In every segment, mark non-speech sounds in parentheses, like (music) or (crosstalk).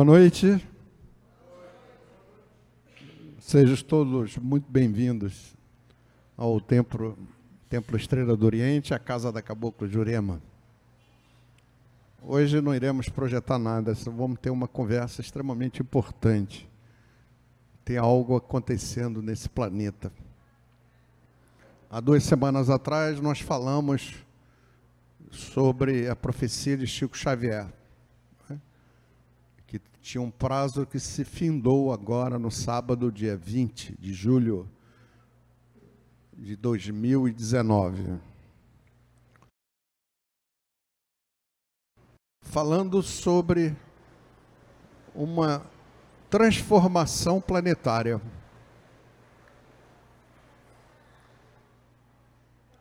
Boa noite. Sejam todos muito bem-vindos ao Templo, Templo Estrela do Oriente, a Casa da Caboclo Jurema. Hoje não iremos projetar nada, só vamos ter uma conversa extremamente importante. Tem algo acontecendo nesse planeta. Há duas semanas atrás nós falamos sobre a profecia de Chico Xavier? Que tinha um prazo que se findou agora no sábado, dia 20 de julho de 2019. Falando sobre uma transformação planetária.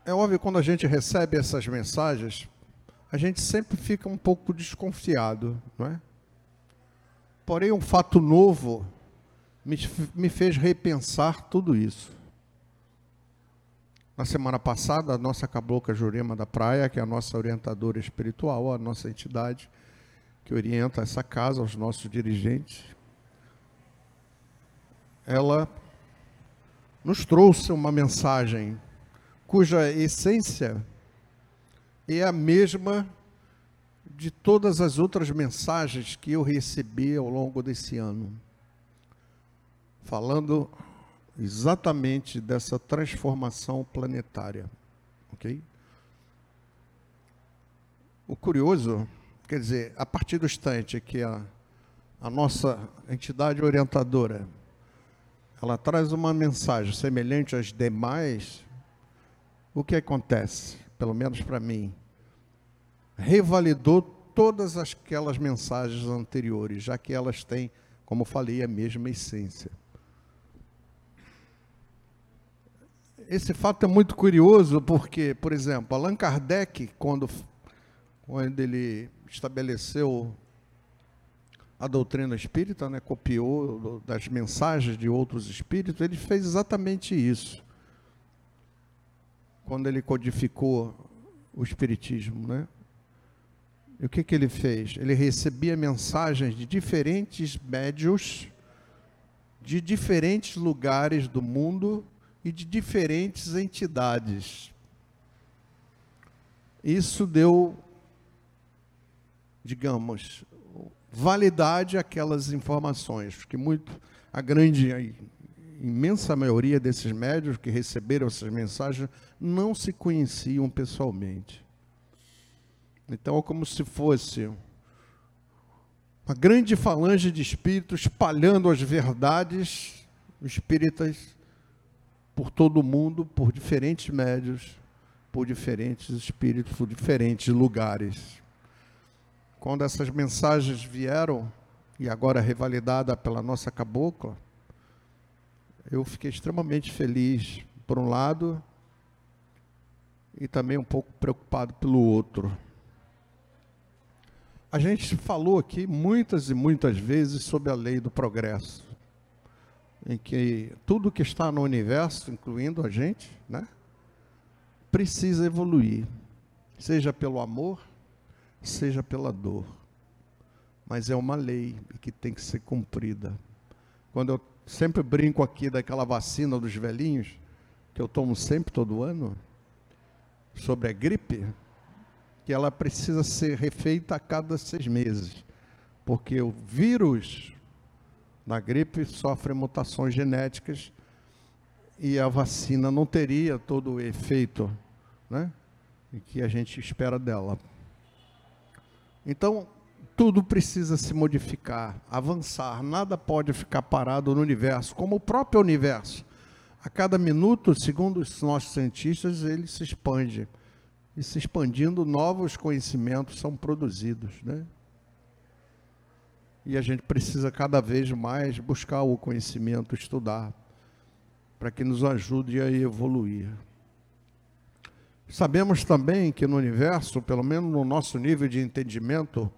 É óbvio quando a gente recebe essas mensagens, a gente sempre fica um pouco desconfiado, não é? Porém, um fato novo me, me fez repensar tudo isso. Na semana passada, a nossa cabocla Jurema da Praia, que é a nossa orientadora espiritual, a nossa entidade que orienta essa casa, os nossos dirigentes, ela nos trouxe uma mensagem cuja essência é a mesma de todas as outras mensagens que eu recebi ao longo desse ano, falando exatamente dessa transformação planetária, ok? O curioso, quer dizer, a partir do instante que a, a nossa entidade orientadora, ela traz uma mensagem semelhante às demais, o que acontece, pelo menos para mim, revalidou todas aquelas mensagens anteriores, já que elas têm, como falei, a mesma essência. Esse fato é muito curioso porque, por exemplo, Allan Kardec, quando, quando ele estabeleceu a doutrina espírita, né, copiou das mensagens de outros espíritos, ele fez exatamente isso quando ele codificou o Espiritismo, né? E o que, que ele fez? Ele recebia mensagens de diferentes médios, de diferentes lugares do mundo e de diferentes entidades. Isso deu, digamos, validade àquelas informações, porque muito, a grande imensa maioria desses médios que receberam essas mensagens não se conheciam pessoalmente. Então é como se fosse uma grande falange de espíritos espalhando as verdades espíritas por todo o mundo, por diferentes médios, por diferentes espíritos, por diferentes lugares. Quando essas mensagens vieram, e agora revalidada pela nossa cabocla, eu fiquei extremamente feliz, por um lado, e também um pouco preocupado pelo outro. A gente falou aqui muitas e muitas vezes sobre a lei do progresso, em que tudo que está no universo, incluindo a gente, né, precisa evoluir, seja pelo amor, seja pela dor. Mas é uma lei que tem que ser cumprida. Quando eu Sempre brinco aqui daquela vacina dos velhinhos, que eu tomo sempre todo ano, sobre a gripe, que ela precisa ser refeita a cada seis meses, porque o vírus na gripe sofre mutações genéticas e a vacina não teria todo o efeito né, que a gente espera dela. Então, tudo precisa se modificar, avançar, nada pode ficar parado no universo, como o próprio universo. A cada minuto, segundo os nossos cientistas, ele se expande. E se expandindo, novos conhecimentos são produzidos. Né? E a gente precisa cada vez mais buscar o conhecimento, estudar, para que nos ajude a evoluir. Sabemos também que no universo, pelo menos no nosso nível de entendimento,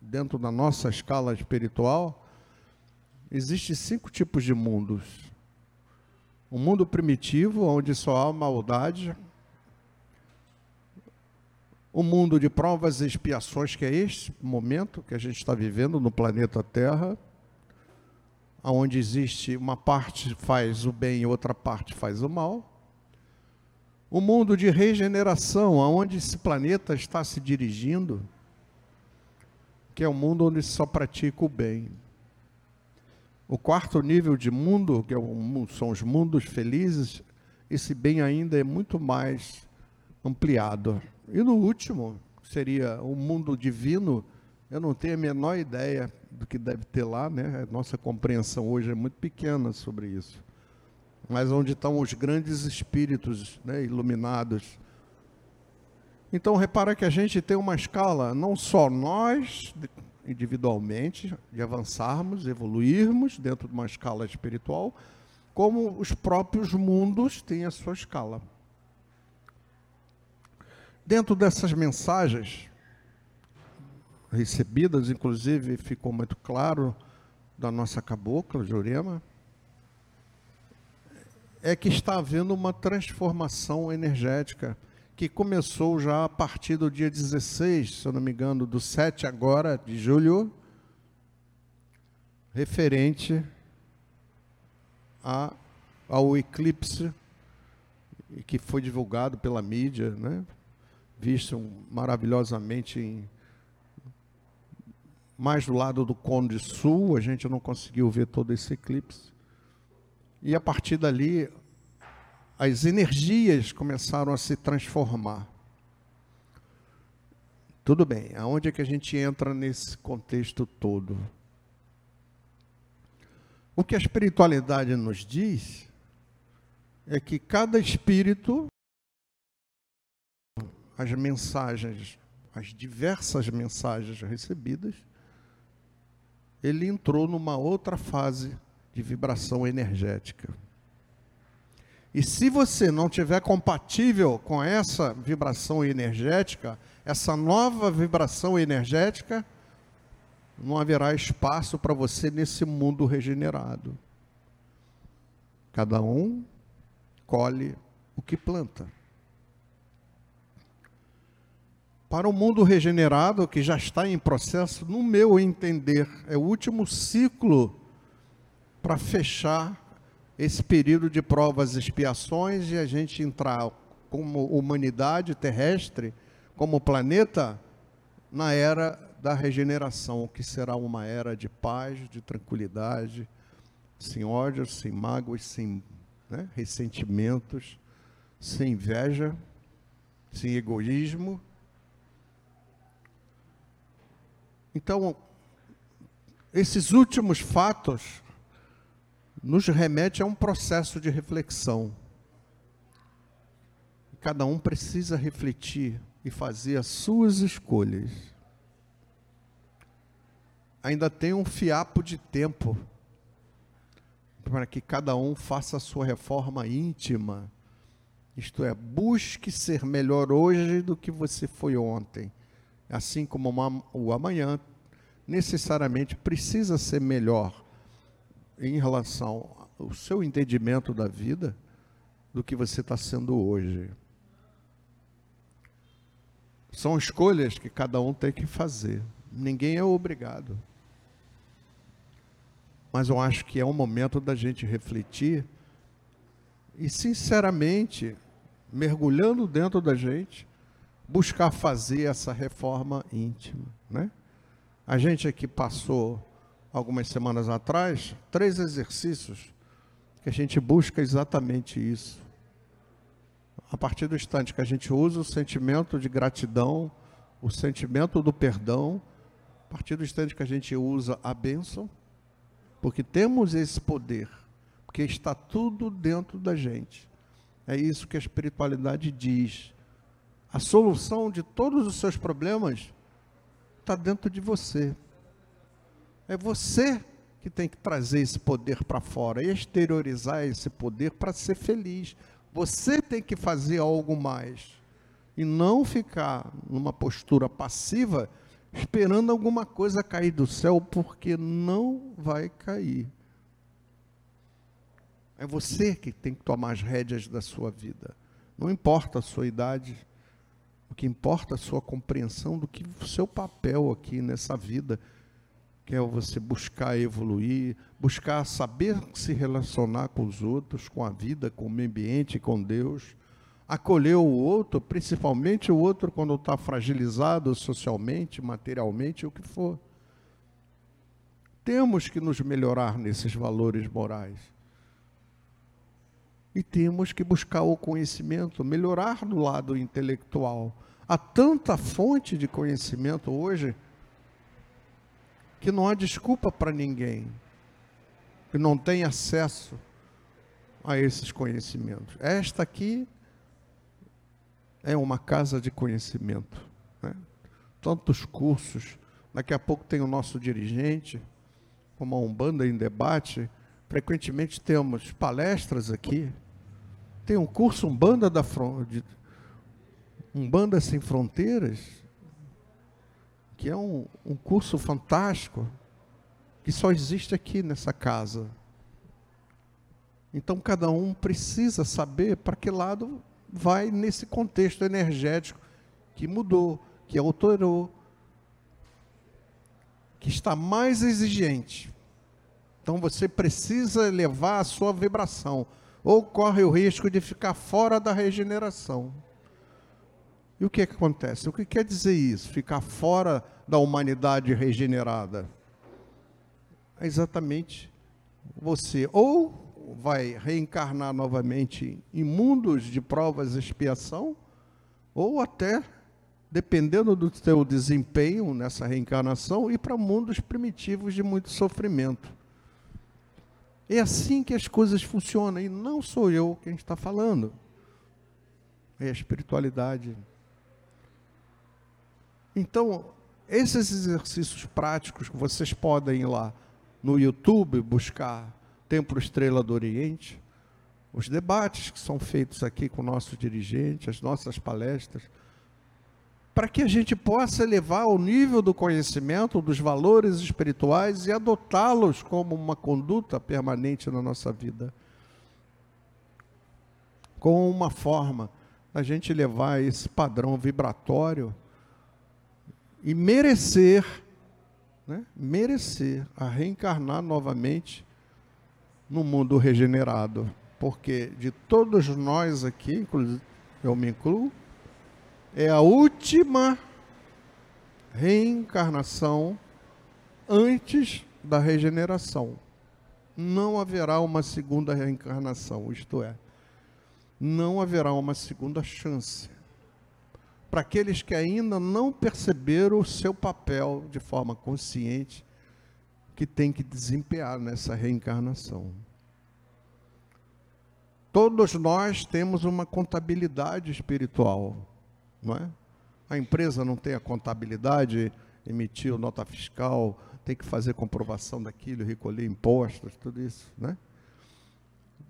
dentro da nossa escala espiritual, existem cinco tipos de mundos. O um mundo primitivo, onde só há maldade. O mundo de provas e expiações, que é este momento que a gente está vivendo no planeta Terra, onde existe uma parte faz o bem e outra parte faz o mal. O mundo de regeneração, aonde esse planeta está se dirigindo, que é o um mundo onde só pratica o bem. O quarto nível de mundo, que é são os mundos felizes, esse bem ainda é muito mais ampliado. E no último, seria o mundo divino, eu não tenho a menor ideia do que deve ter lá, né? Nossa compreensão hoje é muito pequena sobre isso. Mas onde estão os grandes espíritos né, iluminados. Então, repara que a gente tem uma escala, não só nós, individualmente, de avançarmos, evoluirmos dentro de uma escala espiritual, como os próprios mundos têm a sua escala. Dentro dessas mensagens recebidas, inclusive ficou muito claro da nossa cabocla, Jurema, é que está havendo uma transformação energética que começou já a partir do dia 16, se eu não me engano, do 7 agora de julho, referente a, ao eclipse que foi divulgado pela mídia, né? Visto maravilhosamente em, mais do lado do Conde Sul, a gente não conseguiu ver todo esse eclipse. E a partir dali, as energias começaram a se transformar. Tudo bem, aonde é que a gente entra nesse contexto todo? O que a espiritualidade nos diz é que cada espírito, as mensagens, as diversas mensagens recebidas, ele entrou numa outra fase de vibração energética. E se você não tiver compatível com essa vibração energética, essa nova vibração energética, não haverá espaço para você nesse mundo regenerado. Cada um colhe o que planta. Para o mundo regenerado, que já está em processo, no meu entender, é o último ciclo para fechar esse período de provas e expiações e a gente entrar como humanidade terrestre, como planeta, na era da regeneração, que será uma era de paz, de tranquilidade, sem ódio, sem mágoas, sem né, ressentimentos, sem inveja, sem egoísmo. Então, esses últimos fatos nos remete a um processo de reflexão. Cada um precisa refletir e fazer as suas escolhas. Ainda tem um fiapo de tempo para que cada um faça a sua reforma íntima. Isto é, busque ser melhor hoje do que você foi ontem. Assim como o amanhã necessariamente precisa ser melhor em relação ao seu entendimento da vida do que você está sendo hoje. São escolhas que cada um tem que fazer. Ninguém é obrigado. Mas eu acho que é um momento da gente refletir e, sinceramente, mergulhando dentro da gente, buscar fazer essa reforma íntima. Né? A gente aqui passou algumas semanas atrás, três exercícios que a gente busca exatamente isso. A partir do instante que a gente usa o sentimento de gratidão, o sentimento do perdão, a partir do instante que a gente usa a bênção, porque temos esse poder, porque está tudo dentro da gente. É isso que a espiritualidade diz. A solução de todos os seus problemas está dentro de você. É você que tem que trazer esse poder para fora, exteriorizar esse poder para ser feliz. Você tem que fazer algo mais e não ficar numa postura passiva esperando alguma coisa cair do céu, porque não vai cair. É você que tem que tomar as rédeas da sua vida. Não importa a sua idade, O que importa é a sua compreensão do que o seu papel aqui nessa vida, que é você buscar evoluir, buscar saber se relacionar com os outros, com a vida, com o meio ambiente, com Deus, acolher o outro, principalmente o outro quando está fragilizado socialmente, materialmente, o que for. Temos que nos melhorar nesses valores morais. E temos que buscar o conhecimento, melhorar no lado intelectual. Há tanta fonte de conhecimento hoje que não há desculpa para ninguém que não tem acesso a esses conhecimentos. Esta aqui é uma casa de conhecimento. Né? Tantos cursos. Daqui a pouco tem o nosso dirigente, como a Umbanda em debate. Frequentemente temos palestras aqui. Tem um curso Umbanda da de, Umbanda Sem Fronteiras, que é um, um curso fantástico, que só existe aqui nessa casa. Então cada um precisa saber para que lado vai nesse contexto energético que mudou, que alterou, que está mais exigente. Então você precisa elevar a sua vibração, ou corre o risco de ficar fora da regeneração. E o que, é que acontece? O que quer dizer isso? Ficar fora da humanidade regenerada? É exatamente você ou vai reencarnar novamente em mundos de provas e expiação, ou até, dependendo do seu desempenho nessa reencarnação, ir para mundos primitivos de muito sofrimento. É assim que as coisas funcionam, e não sou eu quem está falando. É a espiritualidade. Então, esses exercícios práticos que vocês podem ir lá no YouTube buscar Templo Estrela do Oriente, os debates que são feitos aqui com o nosso dirigente, as nossas palestras, para que a gente possa elevar o nível do conhecimento dos valores espirituais e adotá-los como uma conduta permanente na nossa vida. Com uma forma a gente levar esse padrão vibratório e merecer, né, merecer a reencarnar novamente no mundo regenerado. Porque de todos nós aqui, eu me incluo, é a última reencarnação antes da regeneração. Não haverá uma segunda reencarnação, isto é, não haverá uma segunda chance. Para aqueles que ainda não perceberam o seu papel de forma consciente que tem que desempenhar nessa reencarnação. Todos nós temos uma contabilidade espiritual, não é? A empresa não tem a contabilidade, emitiu nota fiscal, tem que fazer comprovação daquilo, recolher impostos, tudo isso, né?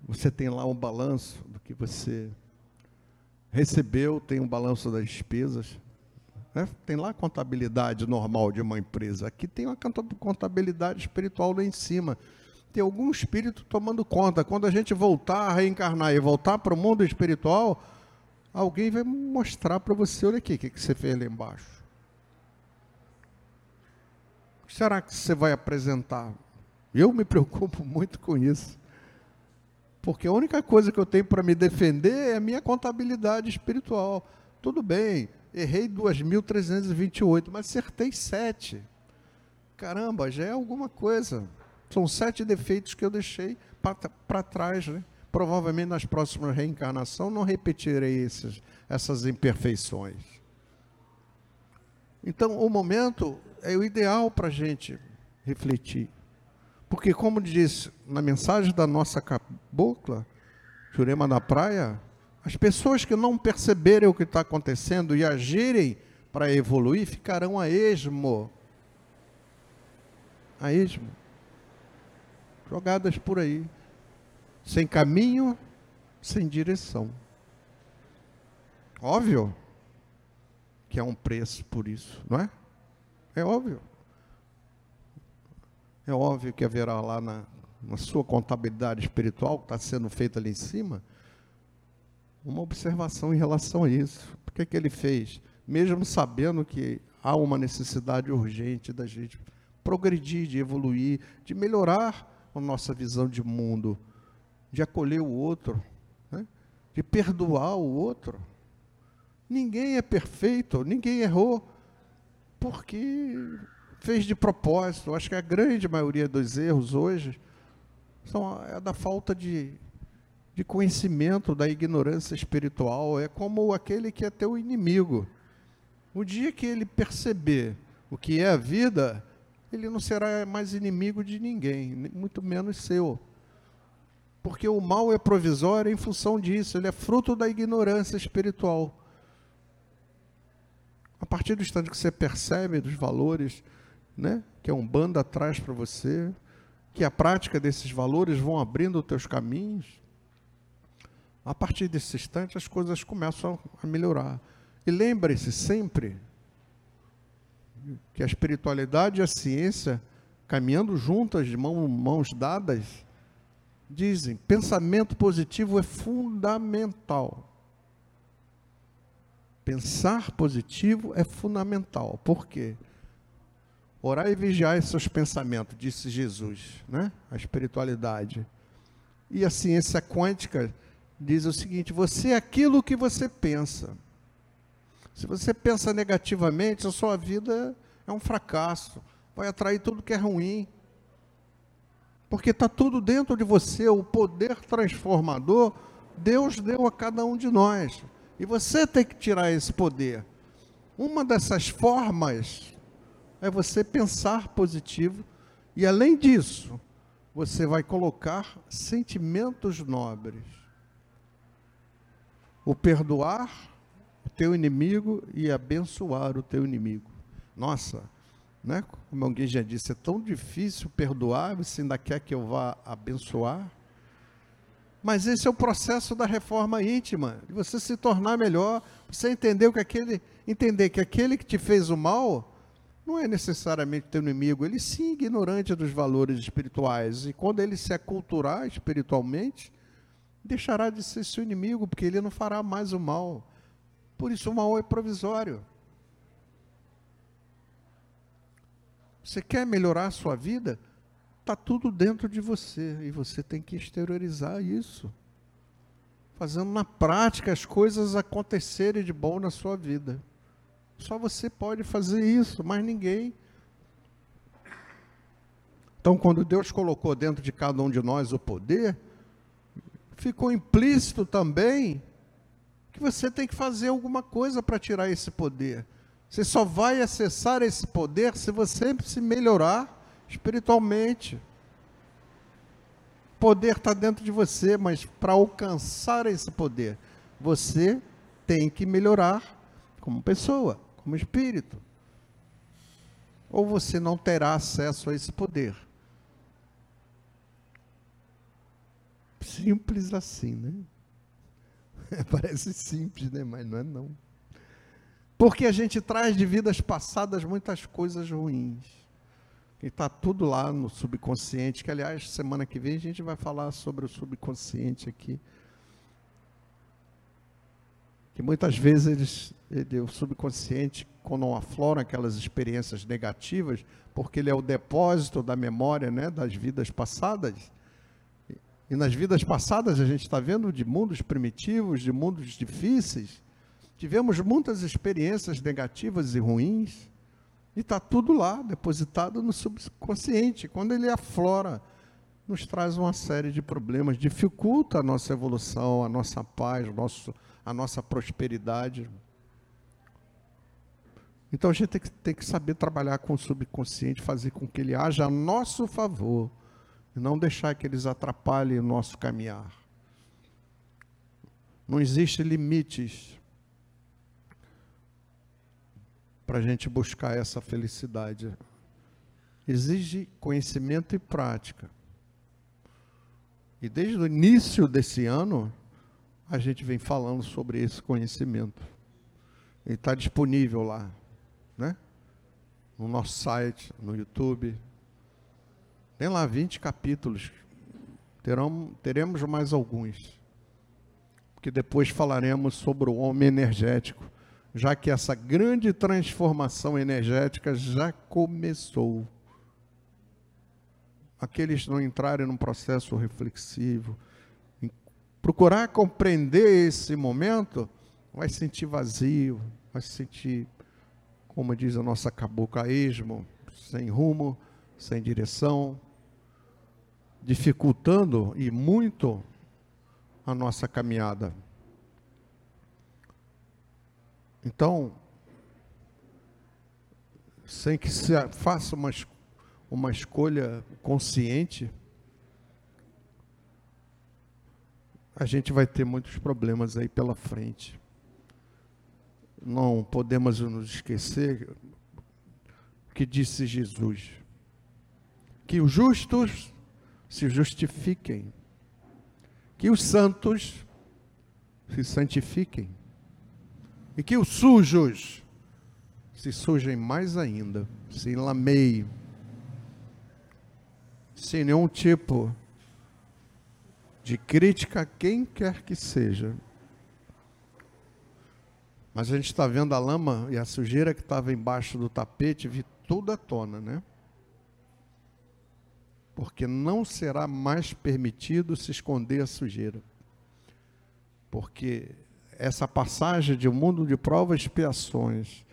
Você tem lá um balanço do que você recebeu, tem um balanço das despesas, né? Tem lá a contabilidade normal de uma empresa. Aqui tem uma contabilidade espiritual lá em cima. Tem algum espírito tomando conta. Quando a gente voltar a reencarnar e voltar para o mundo espiritual, alguém vai mostrar para você, olha aqui, o que, você fez lá embaixo. O que será que você vai apresentar? Eu me (laughs) preocupo muito com isso. Porque a única coisa que eu tenho para me defender é a minha contabilidade espiritual. Tudo bem, errei 2.328, mas acertei 7. Caramba, já é alguma coisa. São sete defeitos que eu deixei para trás, né? Provavelmente nas próximas reencarnações não repetirei esses, essas imperfeições. Então, o momento é o ideal para a gente refletir. Porque, como disse na mensagem da nossa cabocla, Jurema da Praia, as pessoas que não perceberem o que está acontecendo e agirem para evoluir ficarão a esmo. A esmo. Jogadas por aí. Sem caminho, sem direção. Óbvio que é um preço por isso, não é? É óbvio. É óbvio que haverá lá na, na sua contabilidade espiritual, que está sendo feita ali em cima, uma observação em relação a isso. Por que, que ele fez? mesmo sabendo que há uma necessidade urgente da gente progredir, de evoluir, de melhorar a nossa visão de mundo, de acolher o outro, né? de perdoar o outro. Ninguém é perfeito, ninguém errou, porque fez de propósito. Acho que a grande maioria dos erros hoje são é da falta de, de conhecimento, da ignorância espiritual. É como aquele que é teu inimigo. O dia que ele perceber o que é a vida, ele não será mais inimigo de ninguém, muito menos seu. Porque o mal é provisório em função disso, ele é fruto da ignorância espiritual. A partir do instante que você percebe dos valores né, que a Umbanda traz para você, que a prática desses valores vão abrindo os teus caminhos, a partir desse instante as coisas começam a melhorar. E lembre-se sempre que a espiritualidade e a ciência, caminhando juntas, de mão, mãos dadas, dizem: pensamento positivo é fundamental. Pensar positivo é fundamental. Por quê? Orar e vigiar seus pensamentos, disse Jesus, né? A espiritualidade. E a ciência quântica diz o seguinte: você é aquilo que você pensa. Se você pensa negativamente, a sua vida é um fracasso, vai atrair tudo que é ruim. Porque está tudo dentro de você, o poder transformador, Deus deu a cada um de nós. E você tem que tirar esse poder. Uma dessas formas é você pensar positivo e, além disso, você vai colocar sentimentos nobres. O perdoar o teu inimigo e abençoar o teu inimigo. Nossa, né? como alguém já disse, é tão difícil perdoar, você ainda quer que eu vá abençoar? Mas esse é o processo da reforma íntima, de você se tornar melhor, você entender que aquele, entender que aquele que te fez o mal não é necessariamente teu inimigo, ele sim é ignorante dos valores espirituais. E quando ele se aculturar espiritualmente, deixará de ser seu inimigo, porque ele não fará mais o mal. Por isso o mal é provisório. Você quer melhorar a sua vida? Está tudo dentro de você e você tem que exteriorizar isso. Fazendo na prática as coisas acontecerem de bom na sua vida. Só você pode fazer isso, mais ninguém. Então, quando Deus colocou dentro de cada um de nós o poder, ficou implícito também que você tem que fazer alguma coisa para tirar esse poder. Você só vai acessar esse poder se você se melhorar espiritualmente. O poder está dentro de você, mas para alcançar esse poder, você tem que melhorar como pessoa, como espírito. Ou você não terá acesso a esse poder. Simples assim, né? (laughs) Parece simples, né? Mas não é não. Porque a gente traz de vidas passadas muitas coisas ruins. E está tudo lá no subconsciente, que aliás, semana que vem a gente vai falar sobre o subconsciente aqui. Que muitas vezes ele, o subconsciente, quando aflora aquelas experiências negativas, porque ele é o depósito da memória né, das vidas passadas, e nas vidas passadas a gente está vendo de mundos primitivos, de mundos difíceis, tivemos muitas experiências negativas e ruins, e está tudo lá, depositado no subconsciente. Quando ele aflora, nos traz uma série de problemas, dificulta a nossa evolução, a nossa paz, nosso, a nossa prosperidade. Então a gente tem que, tem que saber trabalhar com o subconsciente, fazer com que ele haja a nosso favor, e não deixar que eles atrapalhem o nosso caminhar. Não existe limites para a gente buscar essa felicidade. Exige conhecimento e prática. E desde o início desse ano, a gente vem falando sobre esse conhecimento. Ele está disponível lá, né? No nosso site, no YouTube. Tem lá 20 capítulos. Terão, teremos mais alguns. Que depois falaremos sobre o homem energético já que essa grande transformação energética já começou. Aqueles que não entrarem num processo reflexivo, procurar compreender esse momento, vai sentir vazio, vai sentir, como diz a nossa cabocla, esmo, sem rumo, sem direção, dificultando e muito a nossa caminhada. Então, sem que se faça uma, uma escolha consciente, a gente vai ter muitos problemas aí pela frente. Não podemos nos esquecer que disse Jesus: que os justos se justifiquem, que os santos se santifiquem e que os sujos se sujem mais ainda, se enlameiem, sem nenhum tipo de crítica a quem quer que seja. Mas a gente está vendo a lama e a sujeira que estava embaixo do tapete vir tudo à tona, né? Porque não será mais permitido se esconder a sujeira. Porque essa passagem de um mundo de provas e expiações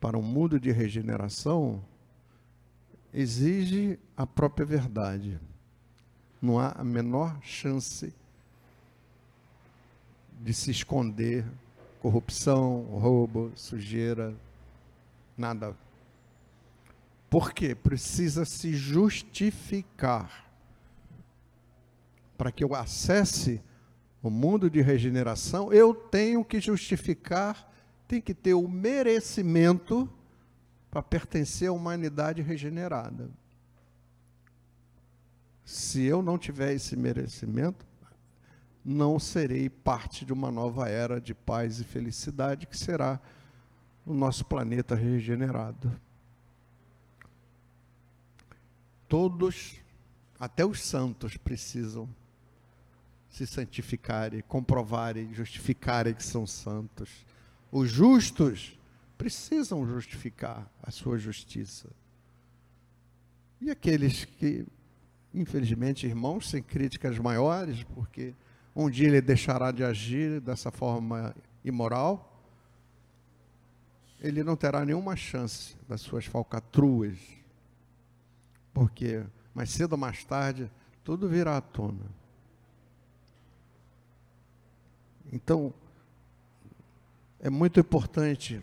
para um mundo de regeneração exige a própria verdade. Não há a menor chance de se esconder corrupção, roubo, sujeira, nada. Por quê? Precisa se justificar. Para que eu acesse o mundo de regeneração, eu tenho que justificar, tem que ter o merecimento para pertencer à humanidade regenerada. Se eu não tiver esse merecimento, não serei parte de uma nova era de paz e felicidade que será o nosso planeta regenerado. Todos, até os santos, precisam se santificarem, comprovarem, justificarem que são santos. Os justos precisam justificar a sua justiça. E aqueles que, infelizmente, irmãos, sem críticas maiores, porque um dia ele deixará de agir dessa forma imoral, ele não terá nenhuma chance das suas falcatruas, porque mais cedo ou mais tarde tudo virá à tona. Então, é muito importante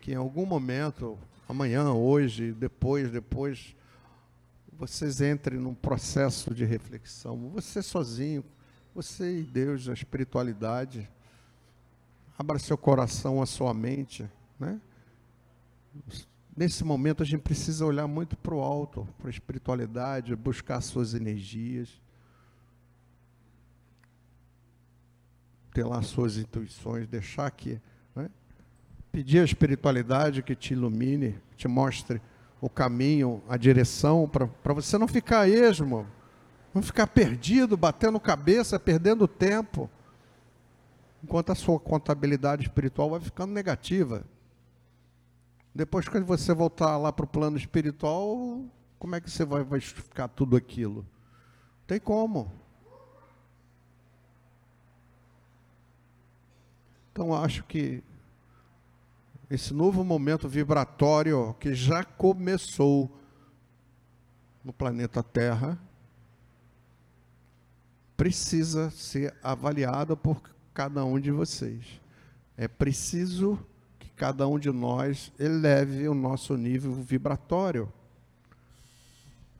que em algum momento, amanhã, hoje, depois, depois, vocês entrem num processo de reflexão. Você sozinho, você e Deus, a espiritualidade. Abra seu coração, a sua mente. Né? Nesse momento a gente precisa olhar muito para o alto, para a espiritualidade, buscar suas energias. Ter lá suas intuições, deixar que. Né? Pedir a espiritualidade que te ilumine, te mostre o caminho, a direção, para você não ficar esmo Vamos ficar perdido, batendo cabeça, perdendo tempo. Enquanto a sua contabilidade espiritual vai ficando negativa. Depois, quando você voltar lá para o plano espiritual, como é que você vai, vai justificar tudo aquilo? Tem como. Então, acho que esse novo momento vibratório que já começou no planeta Terra, precisa ser avaliada por cada um de vocês. É preciso que cada um de nós eleve o nosso nível vibratório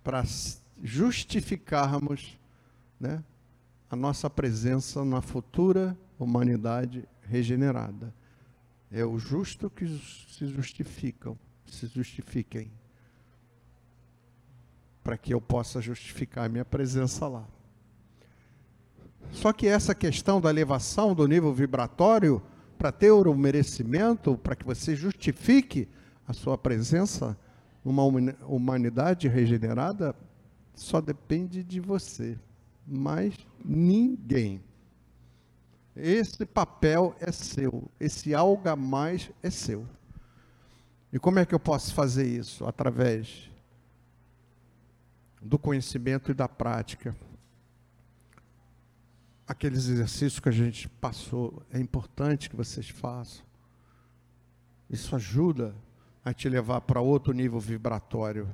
para justificarmos né, a nossa presença na futura humanidade regenerada. É o justo que se justificam, se justifiquem, para que eu possa justificar a minha presença lá. Só que essa questão da elevação do nível vibratório, para ter o merecimento, para que você justifique a sua presença numa humanidade regenerada, só depende de você, mais ninguém. Esse papel é seu, esse algo a mais é seu. E como é que eu posso fazer isso? Através do conhecimento e da prática. Aqueles exercícios que a gente passou, é importante que vocês façam. Isso ajuda a te levar para outro nível vibratório,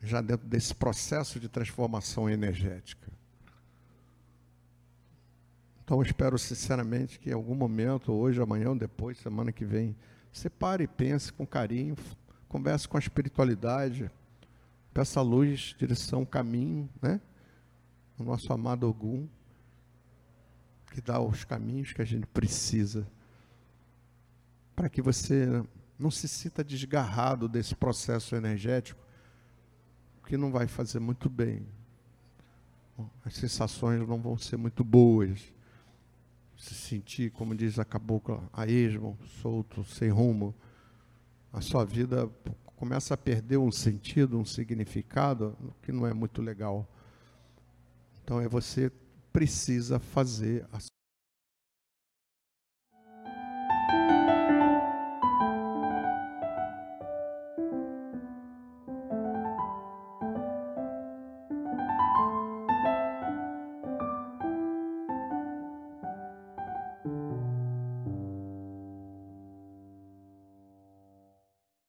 já dentro desse processo de transformação energética. Então, espero sinceramente que em algum momento, hoje, amanhã ou depois, semana que vem, você pare e pense com carinho, converse com a espiritualidade, peça luz, direção, caminho, né? O nosso amado Ogum, que dá os caminhos que a gente precisa, para que você não se sinta desgarrado desse processo energético, que não vai fazer muito bem. As sensações não vão ser muito boas se sentir, como diz a cabocla, a esmo, solto, sem rumo, a sua vida começa a perder um sentido, um significado que não é muito legal. Então é você precisa fazer a